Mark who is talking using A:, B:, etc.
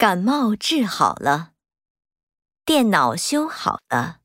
A: 感冒治好了电脑修好了